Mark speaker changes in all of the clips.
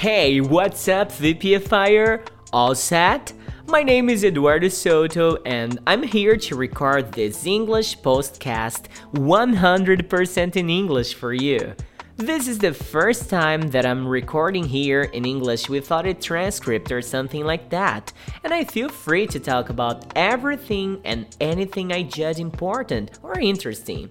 Speaker 1: Hey, what's up, VPFire? All set? My name is Eduardo Souto, and I'm here to record this English podcast 100% in English for you. This is the first time that I'm recording here in English without a transcript or something like that, and I feel free to talk about everything and anything I judge important or interesting.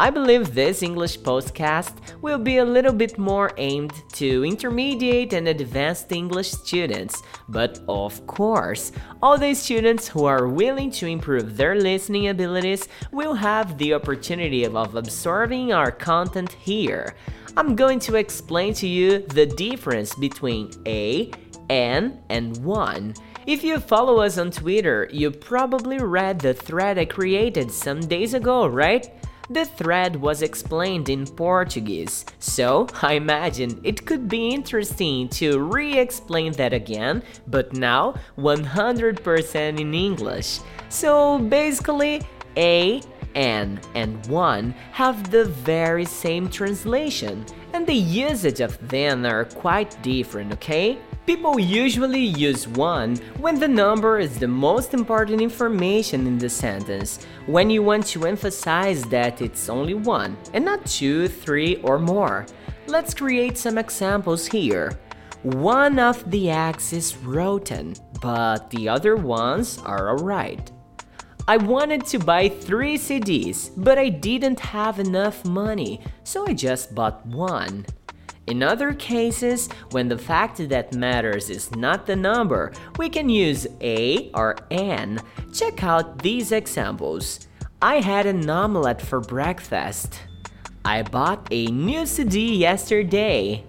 Speaker 1: I believe this English podcast will be a little bit more aimed to intermediate and advanced English students, but of course, all the students who are willing to improve their listening abilities will have the opportunity of absorbing our content here. I'm going to explain to you the difference between an, and one. If you follow us on Twitter, you probably read the thread I created some days ago, right? The thread was explained in Portuguese, so I imagine it could be interesting to re explain that again, but now 100% in English. So basically, A, N, and 1 have the very same translation, and the usage of them are quite different, okay? People usually use one when the number is the most important information in the sentence, when you want to emphasize that it's only one and not two, three, or more. Let's create some examples here. One of the eggs is rotten, but the other ones are alright. I wanted to buy three CDs, but I didn't have enough money, so I just bought one. In other cases, when the fact that matters is not the number, we can use a or N. Check out these examples. I had an omelette for breakfast. I bought a new CD yesterday.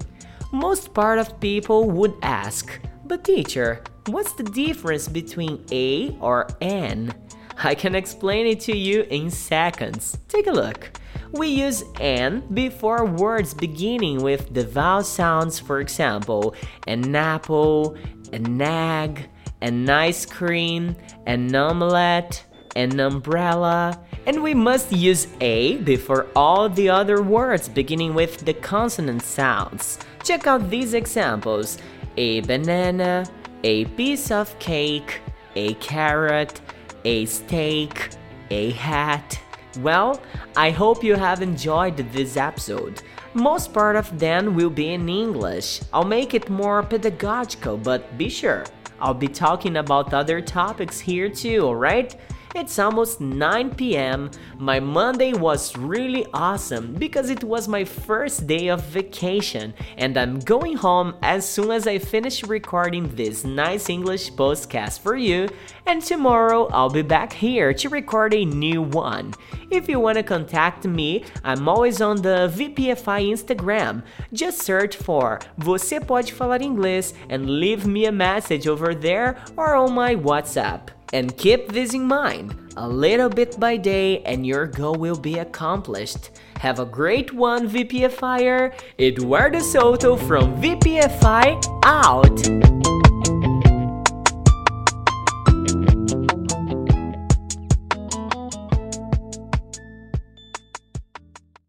Speaker 1: Most part of people would ask, but teacher, what's the difference between a or an? I can explain it to you in seconds. Take a look. We use an before words beginning with the vowel sounds, for example, an apple, an egg, an ice cream, an omelette, an umbrella, and we must use a before all the other words beginning with the consonant sounds. Check out these examples a banana, a piece of cake, a carrot, a steak, a hat. Well, I hope you have enjoyed this episode. Most part of them will be in English. I'll make it more pedagogical, but be sure, I'll be talking about other topics here too, alright? It's almost 9 pm. My Monday was really awesome because it was my first day of vacation, and I'm going home as soon as I finish recording this nice English postcast for you. And tomorrow I'll be back here to record a new one. If you want to contact me, I'm always on the VPFI Instagram. Just search for Você Pode Falar Inglês and leave me a message over there or on my WhatsApp. And keep this in mind a little bit by day, and your goal will be accomplished. Have a great one, VPFire. Eduardo Souto from VPFI out.